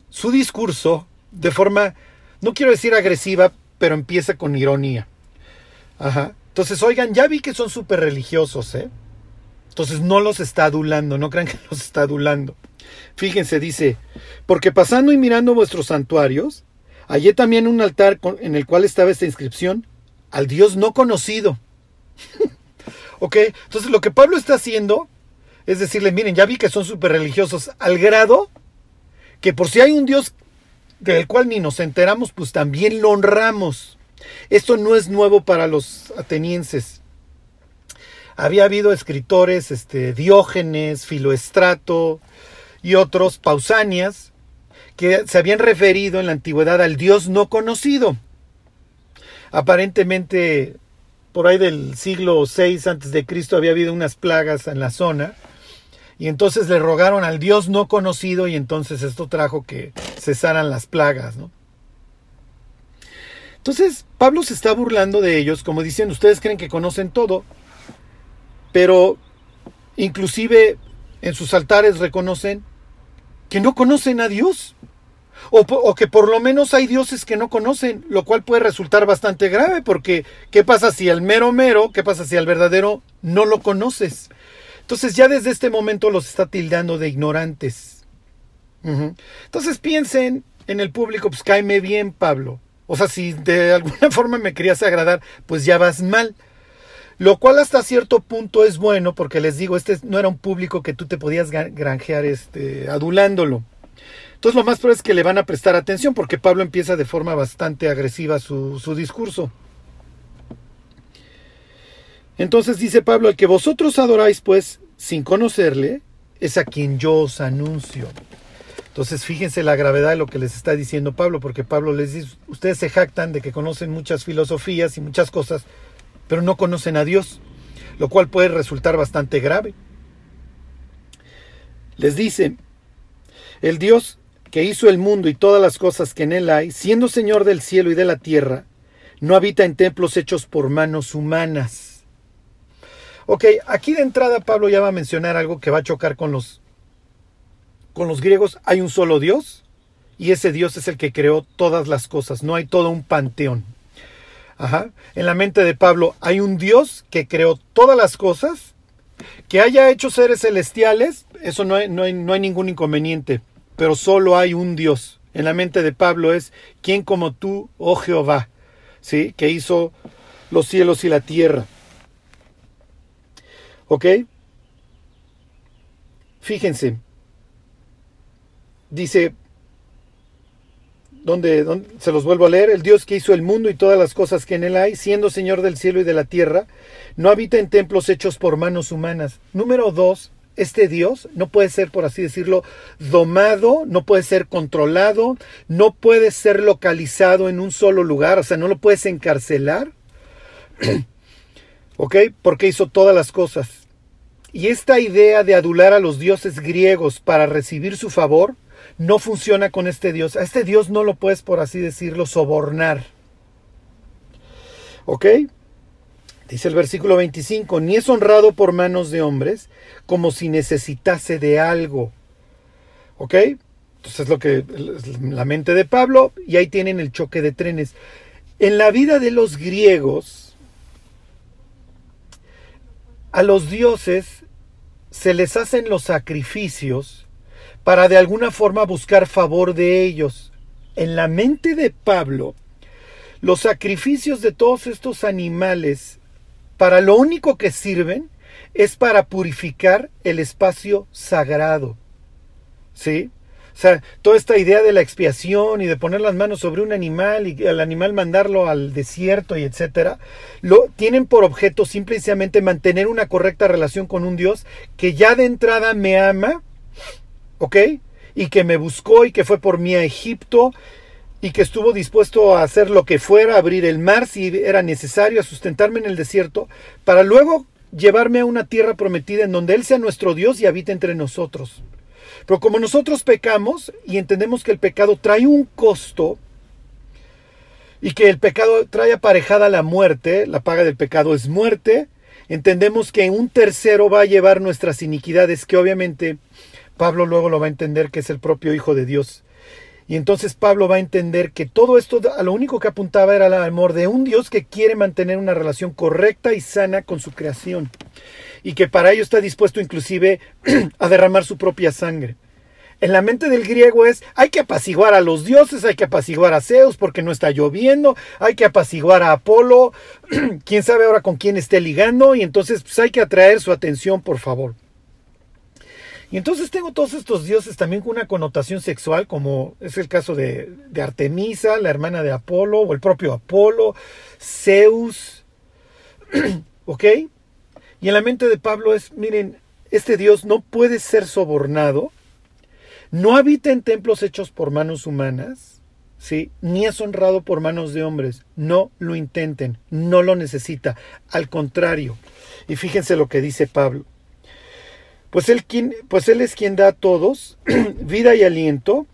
su discurso de forma, no quiero decir agresiva, pero empieza con ironía. Ajá. Entonces, oigan, ya vi que son súper religiosos, ¿eh? Entonces no los está adulando, no crean que los está adulando. Fíjense, dice, porque pasando y mirando vuestros santuarios, hallé también un altar en el cual estaba esta inscripción, al Dios no conocido. ok, entonces lo que Pablo está haciendo es decirle, miren, ya vi que son súper religiosos, al grado que por si hay un Dios del cual ni nos enteramos, pues también lo honramos. Esto no es nuevo para los atenienses había habido escritores, este, Diógenes, Filoestrato y otros, Pausanias, que se habían referido en la antigüedad al Dios no conocido. Aparentemente, por ahí del siglo VI Cristo había habido unas plagas en la zona, y entonces le rogaron al Dios no conocido, y entonces esto trajo que cesaran las plagas, ¿no? Entonces, Pablo se está burlando de ellos, como diciendo, ustedes creen que conocen todo, pero inclusive en sus altares reconocen que no conocen a Dios. O, que por lo menos hay dioses que no conocen, lo cual puede resultar bastante grave, porque ¿qué pasa si al mero mero, qué pasa si al verdadero no lo conoces? Entonces ya desde este momento los está tildando de ignorantes. Entonces piensen en el público, pues cáeme bien, Pablo. O sea, si de alguna forma me querías agradar, pues ya vas mal. Lo cual hasta cierto punto es bueno porque les digo, este no era un público que tú te podías granjear este, adulándolo. Entonces lo más probable es que le van a prestar atención porque Pablo empieza de forma bastante agresiva su, su discurso. Entonces dice Pablo, el que vosotros adoráis pues sin conocerle, es a quien yo os anuncio. Entonces fíjense la gravedad de lo que les está diciendo Pablo, porque Pablo les dice, ustedes se jactan de que conocen muchas filosofías y muchas cosas, pero no conocen a Dios, lo cual puede resultar bastante grave. Les dice, el Dios que hizo el mundo y todas las cosas que en él hay, siendo Señor del cielo y de la tierra, no habita en templos hechos por manos humanas. Ok, aquí de entrada Pablo ya va a mencionar algo que va a chocar con los, con los griegos. Hay un solo Dios y ese Dios es el que creó todas las cosas, no hay todo un panteón. En la mente de Pablo hay un Dios que creó todas las cosas, que haya hecho seres celestiales, eso no hay, no no hay ningún inconveniente, pero solo hay un Dios. En la mente de Pablo es, ¿quién como tú, oh Jehová? ¿Sí? Que hizo los cielos y la tierra. ¿Ok? Fíjense. Dice donde, se los vuelvo a leer, el Dios que hizo el mundo y todas las cosas que en él hay, siendo Señor del cielo y de la tierra, no habita en templos hechos por manos humanas. Número dos, este Dios no puede ser, por así decirlo, domado, no puede ser controlado, no puede ser localizado en un solo lugar, o sea, no lo puedes encarcelar. ¿Ok? Porque hizo todas las cosas. Y esta idea de adular a los dioses griegos para recibir su favor no funciona con este Dios. A este Dios no lo puedes, por así decirlo, sobornar. ¿Ok? Dice el versículo 25, ni es honrado por manos de hombres como si necesitase de algo. ¿Ok? Entonces es lo que la mente de Pablo y ahí tienen el choque de trenes. En la vida de los griegos, a los dioses se les hacen los sacrificios para de alguna forma buscar favor de ellos. En la mente de Pablo, los sacrificios de todos estos animales, para lo único que sirven es para purificar el espacio sagrado. ¿Sí? O sea, toda esta idea de la expiación y de poner las manos sobre un animal y al animal mandarlo al desierto y etcétera, lo tienen por objeto simplemente mantener una correcta relación con un Dios que ya de entrada me ama, ¿ok? Y que me buscó y que fue por mí a Egipto y que estuvo dispuesto a hacer lo que fuera, abrir el mar si era necesario, a sustentarme en el desierto, para luego llevarme a una tierra prometida en donde Él sea nuestro Dios y habite entre nosotros. Pero como nosotros pecamos y entendemos que el pecado trae un costo y que el pecado trae aparejada la muerte, la paga del pecado es muerte, entendemos que un tercero va a llevar nuestras iniquidades, que obviamente Pablo luego lo va a entender que es el propio Hijo de Dios. Y entonces Pablo va a entender que todo esto a lo único que apuntaba era el amor de un Dios que quiere mantener una relación correcta y sana con su creación y que para ello está dispuesto inclusive a derramar su propia sangre. En la mente del griego es, hay que apaciguar a los dioses, hay que apaciguar a Zeus porque no está lloviendo, hay que apaciguar a Apolo, quién sabe ahora con quién esté ligando, y entonces pues, hay que atraer su atención, por favor. Y entonces tengo todos estos dioses también con una connotación sexual, como es el caso de, Artemisa, la hermana de Apolo, o el propio Apolo, Zeus, ¿ok? Y en la mente de Pablo es, miren, este Dios no puede ser sobornado, no habita en templos hechos por manos humanas, ¿sí? ni es honrado por manos de hombres. No lo intenten, no lo necesita. Al contrario, y fíjense lo que dice Pablo. Pues él, pues él es quien da a todos vida y aliento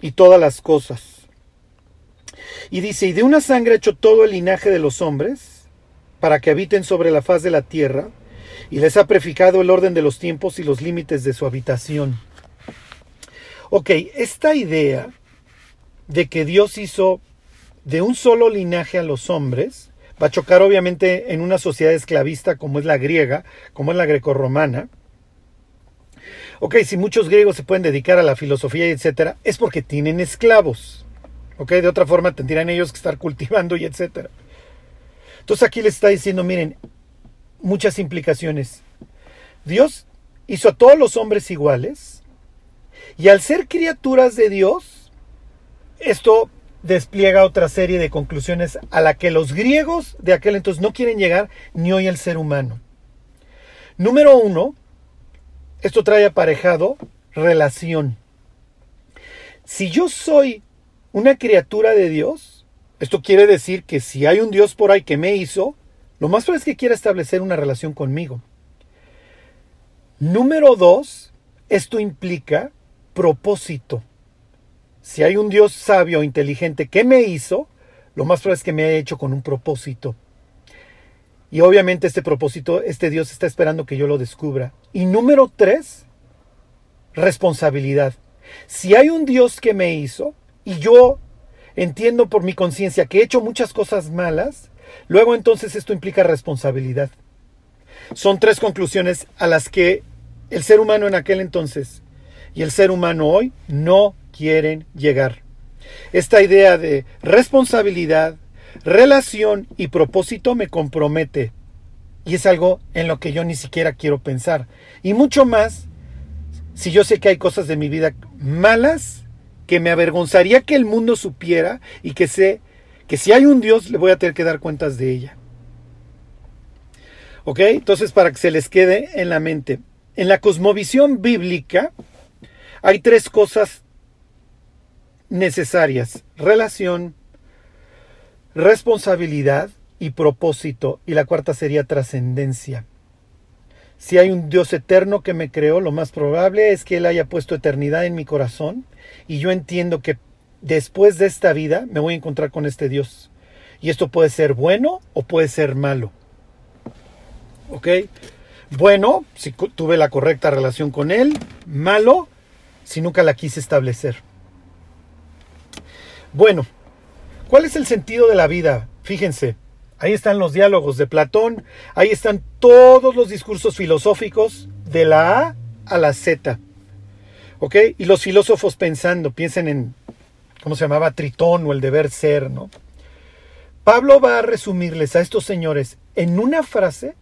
y todas las cosas. Y dice, y de una sangre ha hecho todo el linaje de los hombres, para que habiten sobre la faz de la tierra, y les ha prefijado el orden de los tiempos y los límites de su habitación. Ok, esta idea de que Dios hizo de un solo linaje a los hombres, va a chocar obviamente en una sociedad esclavista como es la griega, como es la grecorromana. Ok, si muchos griegos se pueden dedicar a la filosofía etcétera, es porque tienen esclavos. Ok, de otra forma tendrían ellos que estar cultivando y etcétera. Entonces aquí les está diciendo, miren, muchas implicaciones. Dios hizo a todos los hombres iguales y al ser criaturas de Dios, esto despliega otra serie de conclusiones a la que los griegos de aquel entonces no quieren llegar ni hoy el ser humano. Número uno, esto trae aparejado relación. Si yo soy una criatura de Dios, esto quiere decir que si hay un Dios por ahí que me hizo, lo más probable es que quiera establecer una relación conmigo. Número dos, esto implica propósito. Si hay un Dios sabio inteligente que me hizo, lo más probable es que me haya hecho con un propósito. Y obviamente este propósito, este Dios está esperando que yo lo descubra. Y número tres, responsabilidad. Si hay un Dios que me hizo y yo entiendo por mi conciencia que he hecho muchas cosas malas, luego entonces esto implica responsabilidad. Son tres conclusiones a las que el ser humano en aquel entonces y el ser humano hoy no quieren llegar. Esta idea de responsabilidad, relación y propósito me compromete. Y es algo en lo que yo ni siquiera quiero pensar. Y mucho más si yo sé que hay cosas de mi vida malas que me avergonzaría que el mundo supiera y que sé que si hay un Dios le voy a tener que dar cuentas de ella. ¿Ok? Entonces, para que se les quede en la mente, en la cosmovisión bíblica hay tres cosas necesarias. Relación, responsabilidad y propósito. Y la cuarta sería trascendencia. Si hay un Dios eterno que me creó, lo más probable es que Él haya puesto eternidad en mi corazón y yo entiendo que después de esta vida me voy a encontrar con este Dios. Y esto puede ser bueno o puede ser malo. ¿Ok? Bueno, si tuve la correcta relación con Él. Malo, si nunca la quise establecer. Bueno, ¿cuál es el sentido de la vida? Fíjense, ahí están los diálogos de Platón, ahí están todos los discursos filosóficos de la A a la Z. ¿Ok? Y los filósofos pensando, piensen en, ¿cómo se llamaba? Tritón o el deber ser, ¿no? Pablo va a resumirles a estos señores en una frase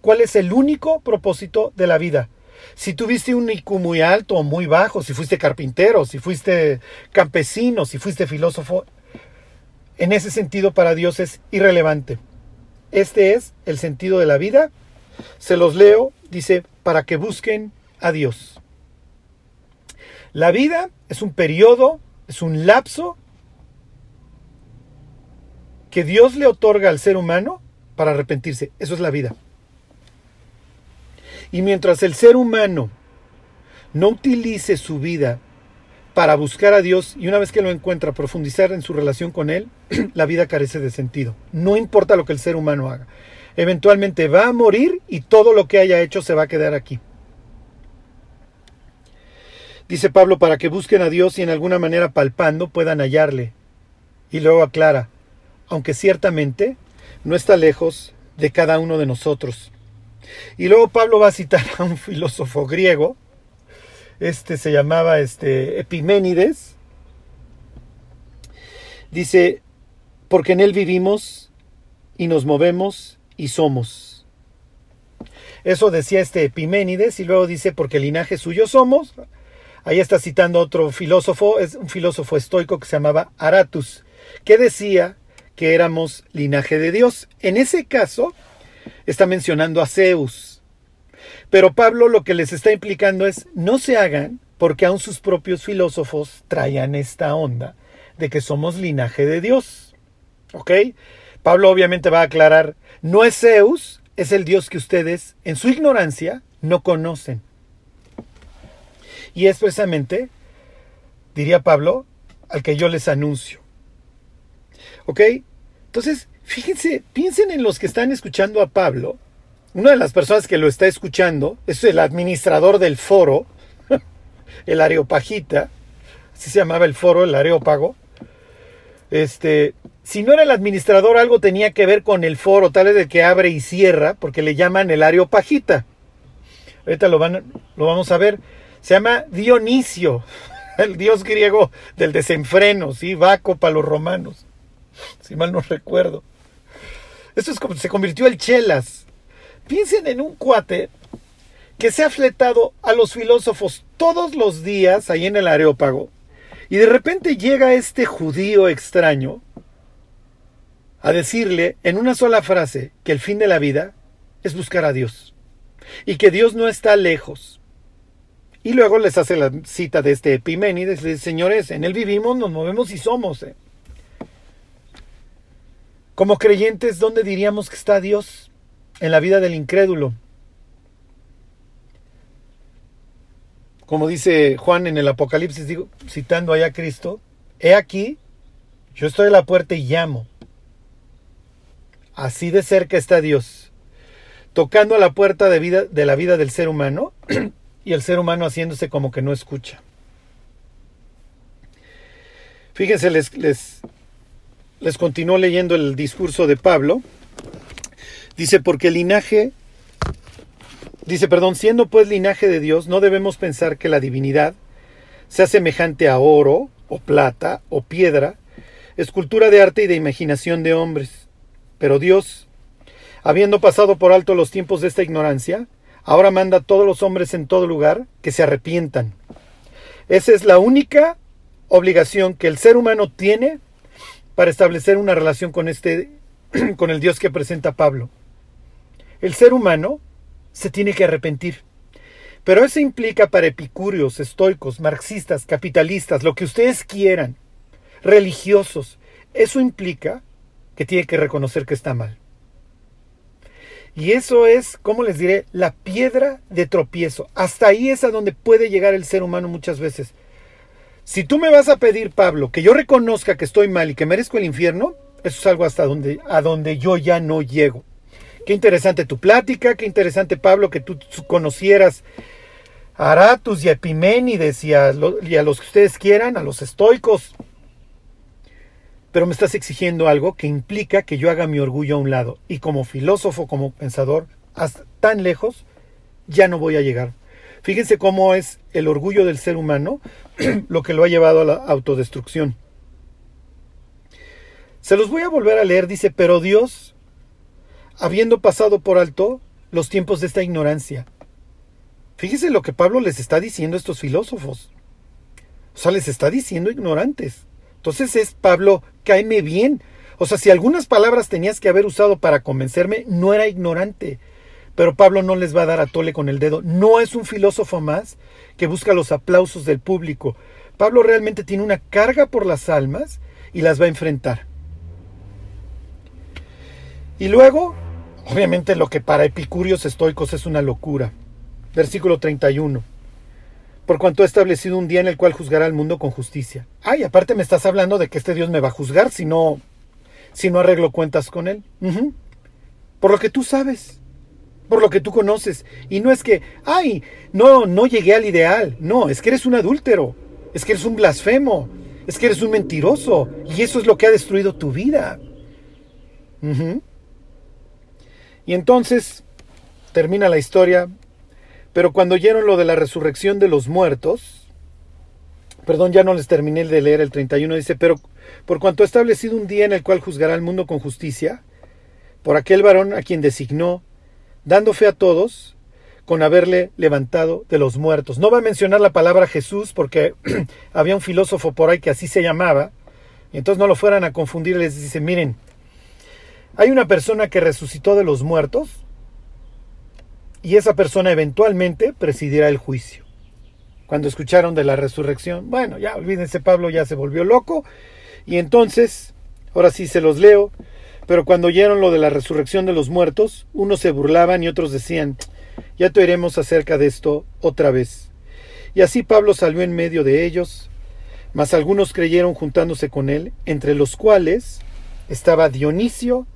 cuál es el único propósito de la vida. Si tuviste un IQ muy alto o muy bajo, si fuiste carpintero, si fuiste campesino, si fuiste filósofo, en ese sentido para Dios es irrelevante. Este es el sentido de la vida. Se los leo, dice, para que busquen a Dios. La vida es un periodo, es un lapso que Dios le otorga al ser humano para arrepentirse. Eso es la vida. Y mientras el ser humano no utilice su vida para buscar a Dios y una vez que lo encuentra profundizar en su relación con Él, la vida carece de sentido. No importa lo que el ser humano haga. Eventualmente va a morir y todo lo que haya hecho se va a quedar aquí. Dice Pablo, para que busquen a Dios y en alguna manera palpando puedan hallarle. Y luego aclara, aunque ciertamente no está lejos de cada uno de nosotros. Y luego Pablo va a citar a un filósofo griego, este se llamaba este, Epiménides. Dice, porque en él vivimos y nos movemos y somos. Eso decía este Epiménides y luego dice, porque linaje suyo somos, Ahí está citando otro filósofo, es un filósofo estoico que se llamaba Aratus, que decía que éramos linaje de Dios. En ese caso, está mencionando a Zeus. Pero Pablo lo que les está implicando es no se hagan porque aun sus propios filósofos traían esta onda de que somos linaje de Dios. ¿Ok? Pablo obviamente va a aclarar, no es Zeus, es el Dios que ustedes, en su ignorancia, no conocen. Y es precisamente, diría Pablo, al que yo les anuncio. ¿Ok? Entonces, fíjense, piensen en los que están escuchando a Pablo. Una de las personas que lo está escuchando es el administrador del foro, el Areopagita, así se llamaba el foro, el Areópago. Este, si no era el administrador, algo tenía que ver con el foro, tal vez de que abre y cierra, porque le llaman el Areopagita. Ahorita lo, van, lo vamos a ver. Se llama Dionisio, el dios griego del desenfreno, ¿sí? Baco para los romanos, si mal no recuerdo. Esto es como se convirtió el Chelas. Piensen en un cuate que se ha fletado a los filósofos todos los días ahí en el Areópago y de repente llega este judío extraño a decirle en una sola frase que el fin de la vida es buscar a Dios y que Dios no está lejos y luego les hace la cita de este Epiménides, les dice, señores, en él vivimos, nos movemos y somos. ¿eh? Como creyentes, ¿dónde diríamos que está Dios? En la vida del incrédulo. Como dice Juan en el Apocalipsis, digo, citando allá a Cristo, he aquí, yo estoy a la puerta y llamo. Así de cerca está Dios, tocando a la puerta de, vida, de la vida del ser humano y el ser humano haciéndose como que no escucha. Fíjense, les, les, les continúo leyendo el discurso de Pablo. Dice, porque el linaje, dice, perdón, siendo pues linaje de Dios, no debemos pensar que la divinidad sea semejante a oro, o plata, o piedra, escultura de arte y de imaginación de hombres. Pero Dios, habiendo pasado por alto los tiempos de esta ignorancia, ahora manda a todos los hombres en todo lugar que se arrepientan. Esa es la única obligación que el ser humano tiene para establecer una relación con este con el Dios que presenta Pablo. El ser humano se tiene que arrepentir. Pero eso implica para epicúreos, estoicos, marxistas, capitalistas, lo que ustedes quieran, religiosos, eso implica que tiene que reconocer que está mal. Y eso es, ¿cómo les diré? La piedra de tropiezo. Hasta ahí es a donde puede llegar el ser humano muchas veces. Si tú me vas a pedir, Pablo, que yo reconozca que estoy mal y que merezco el infierno, eso es algo hasta donde, a donde yo ya no llego. Qué interesante tu plática, qué interesante, Pablo, que tú conocieras a Aratus y a Epiménides y a, los que ustedes quieran, a los estoicos. Pero me estás exigiendo algo que implica que yo haga mi orgullo a un lado. Y como filósofo, como pensador, hasta tan lejos, ya no voy a llegar. Fíjense cómo es el orgullo del ser humano lo que lo ha llevado a la autodestrucción. Se los voy a volver a leer, dice, pero Dios, habiendo pasado por alto los tiempos de esta ignorancia. Fíjense lo que Pablo les está diciendo a estos filósofos. O sea, les está diciendo ignorantes. Entonces es Pablo, cáeme bien. O sea, si algunas palabras tenías que haber usado para convencerme, no era ignorante. Pero Pablo no les va a dar a tole con el dedo. No es un filósofo más que busca los aplausos del público. Pablo realmente tiene una carga por las almas y las va a enfrentar. Y luego, obviamente lo que para epicúreos estoicos es una locura. Versículo 31. Por cuanto ha establecido un día en el cual juzgará al mundo con justicia. Ay, aparte me estás hablando de que este Dios me va a juzgar si no, si no arreglo cuentas con él. Por lo que tú sabes por lo que tú conoces. Y no es que, ay, no, no llegué al ideal. No, es que eres un adúltero. Es que eres un blasfemo. Es que eres un mentiroso. Y eso es lo que ha destruido tu vida. Y entonces termina la historia. Pero cuando oyeron lo de la resurrección de los muertos, perdón, ya no les terminé de leer el 31, dice, pero por cuanto ha establecido un día en el cual juzgará al mundo con justicia, por aquel varón a quien designó, dando fe a todos con haberle levantado de los muertos. No va a mencionar la palabra Jesús porque había un filósofo por ahí que así se llamaba, y entonces no lo fueran a confundir, les dice, miren, hay una persona que resucitó de los muertos y esa persona eventualmente presidirá el juicio. Cuando escucharon de la resurrección, bueno, ya olvídense, Pablo ya se volvió loco y entonces, ahora sí se los leo, pero cuando oyeron lo de la resurrección de los muertos, unos se burlaban y otros decían, ya te oiremos acerca de esto otra vez. Y así Pablo salió en medio de ellos, mas algunos creyeron juntándose con él, entre los cuales estaba Dionisio,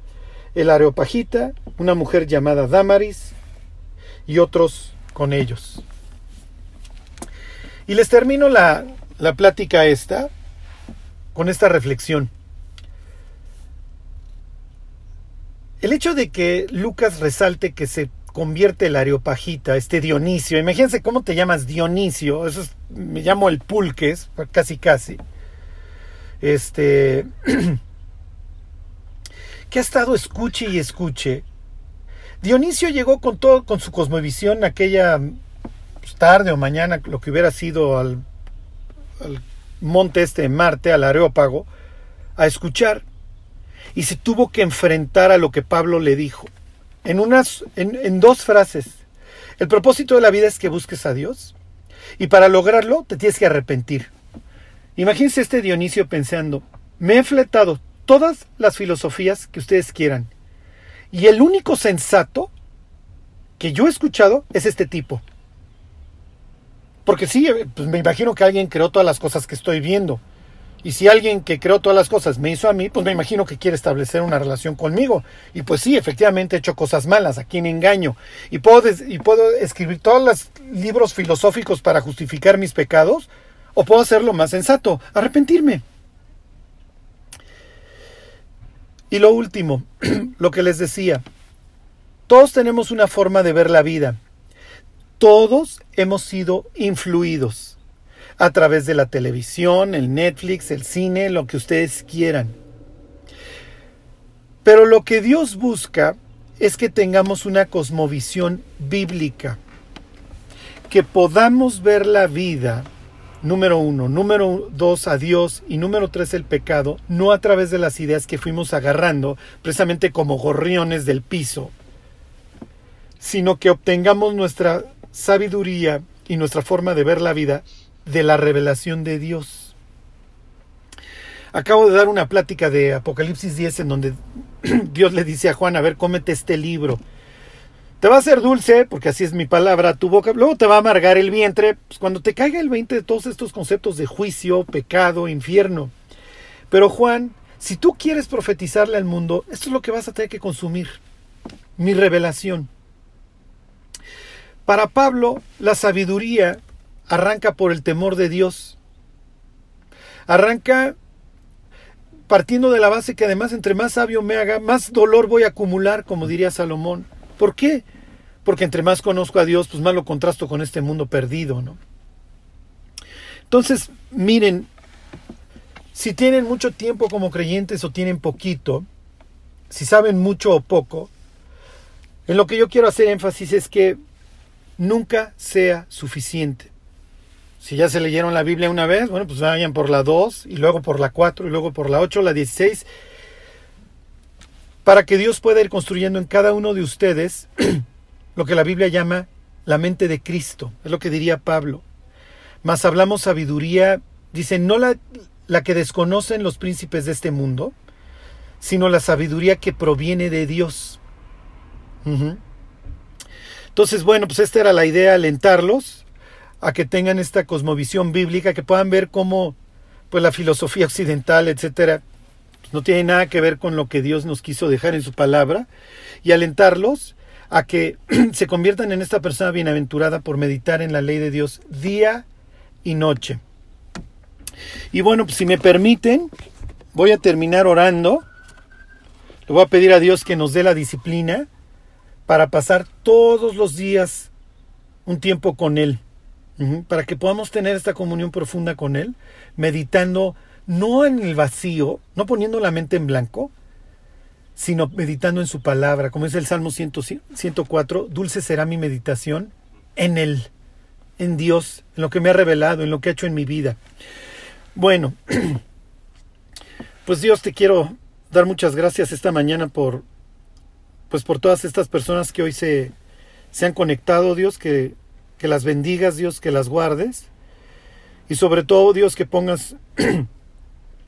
el Areopagita, una mujer llamada Damaris, y otros con ellos. Y les termino la, la plática esta con esta reflexión. El hecho de que Lucas resalte que se convierte el areopagita, este Dionisio, imagínense cómo te llamas Dionisio, eso me llamo el pulques, casi casi. Este que ha estado escuche y escuche. Dionisio llegó con todo con su cosmovisión aquella pues, tarde o mañana lo que hubiera sido al, monte este de Marte, al Areópago, a escuchar y se tuvo que enfrentar a lo que Pablo le dijo. En, unas, en, dos frases. El propósito de la vida es que busques a Dios y para lograrlo te tienes que arrepentir. Imagínense este Dionisio pensando, me he fletado todas las filosofías que ustedes quieran y el único sensato que yo he escuchado es este tipo. Porque sí, pues me imagino que alguien creó todas las cosas que estoy viendo. Y si alguien que creó todas las cosas me hizo a mí, pues me imagino que quiere establecer una relación conmigo. Y pues sí, efectivamente he hecho cosas malas, a quien engaño. Y puedo, y puedo escribir todos los libros filosóficos para justificar mis pecados, o puedo hacerlo más sensato, arrepentirme. Y lo último, lo que les decía, todos tenemos una forma de ver la vida. Todos hemos sido influidos a través de la televisión, el Netflix, el cine, lo que ustedes quieran. Pero lo que Dios busca es que tengamos una cosmovisión bíblica, que podamos ver la vida, número uno, número dos, a Dios y número tres, el pecado, no a través de las ideas que fuimos agarrando, precisamente como gorriones del piso, sino que obtengamos nuestra sabiduría y nuestra forma de ver la vida de la revelación de Dios. Acabo de dar una plática de Apocalipsis 10 en donde Dios le dice a Juan, a ver, cómete este libro. Te va a ser dulce, porque así es mi palabra, tu boca, luego te va a amargar el vientre, pues cuando te caiga el 20 de todos estos conceptos de juicio, pecado, infierno. Pero Juan, si tú quieres profetizarle al mundo, esto es lo que vas a tener que consumir, mi revelación. Para Pablo, la sabiduría arranca por el temor de Dios. Arranca partiendo de la base que además entre más sabio me haga, más dolor voy a acumular, como diría Salomón. ¿Por qué? Porque entre más conozco a Dios, pues más lo contrasto con este mundo perdido, ¿no? Entonces, miren, si tienen mucho tiempo como creyentes o tienen poquito, si saben mucho o poco, en lo que yo quiero hacer énfasis es que nunca sea suficiente. Si ya se leyeron la Biblia una vez, bueno, pues vayan por la 2 y luego por la 4 y luego por la 8, la 16, para que Dios pueda ir construyendo en cada uno de ustedes lo que la Biblia llama la mente de Cristo, es lo que diría Pablo. Más hablamos sabiduría, dice, no la, la que desconocen los príncipes de este mundo, sino la sabiduría que proviene de Dios. Entonces, bueno, pues esta era la idea, alentarlos a que tengan esta cosmovisión bíblica, que puedan ver cómo pues la filosofía occidental, etcétera, no tiene nada que ver con lo que Dios nos quiso dejar en su palabra, y alentarlos a que se conviertan en esta persona bienaventurada por meditar en la ley de Dios día y noche. Y bueno, pues si me permiten, voy a terminar orando. Le voy a pedir a Dios que nos dé la disciplina para pasar todos los días un tiempo con Él para que podamos tener esta comunión profunda con Él, meditando no en el vacío, no poniendo la mente en blanco, sino meditando en su palabra, como es el Salmo 104, dulce será mi meditación en Él, en Dios, en lo que me ha revelado, en lo que ha hecho en mi vida. Bueno, pues Dios te quiero dar muchas gracias esta mañana por pues por todas estas personas que hoy se, se han conectado, Dios, que que las bendigas, Dios, que las guardes. Y sobre todo, Dios, que pongas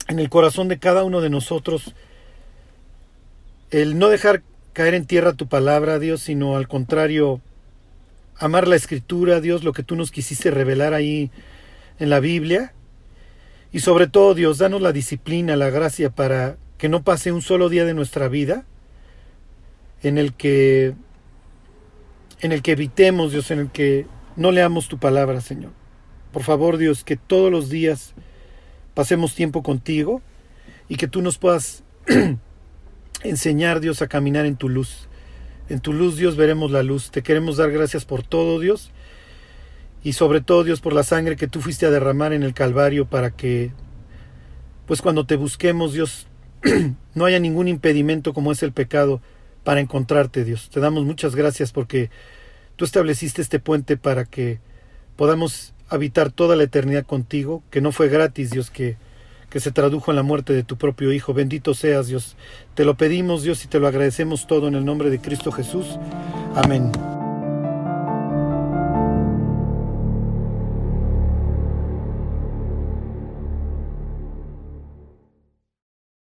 en el corazón de cada uno de nosotros el no dejar caer en tierra tu palabra, Dios, sino al contrario, amar la escritura, Dios, lo que tú nos quisiste revelar ahí en la Biblia. Y sobre todo, Dios, danos la disciplina, la gracia para que no pase un solo día de nuestra vida en el que en el que evitemos, Dios, en el que no leamos tu palabra, Señor. Por favor, Dios, que todos los días pasemos tiempo contigo y que tú nos puedas enseñar, Dios, a caminar en tu luz. En tu luz, Dios, veremos la luz. Te queremos dar gracias por todo, Dios. Y sobre todo, Dios, por la sangre que tú fuiste a derramar en el Calvario para que, pues cuando te busquemos, Dios, no haya ningún impedimento como es el pecado para encontrarte, Dios. Te damos muchas gracias porque Tú estableciste este puente para que podamos habitar toda la eternidad contigo, que no fue gratis, Dios, que, que se tradujo en la muerte de tu propio Hijo. Bendito seas, Dios. Te lo pedimos, Dios, y te lo agradecemos todo en el nombre de Cristo Jesús. Amén.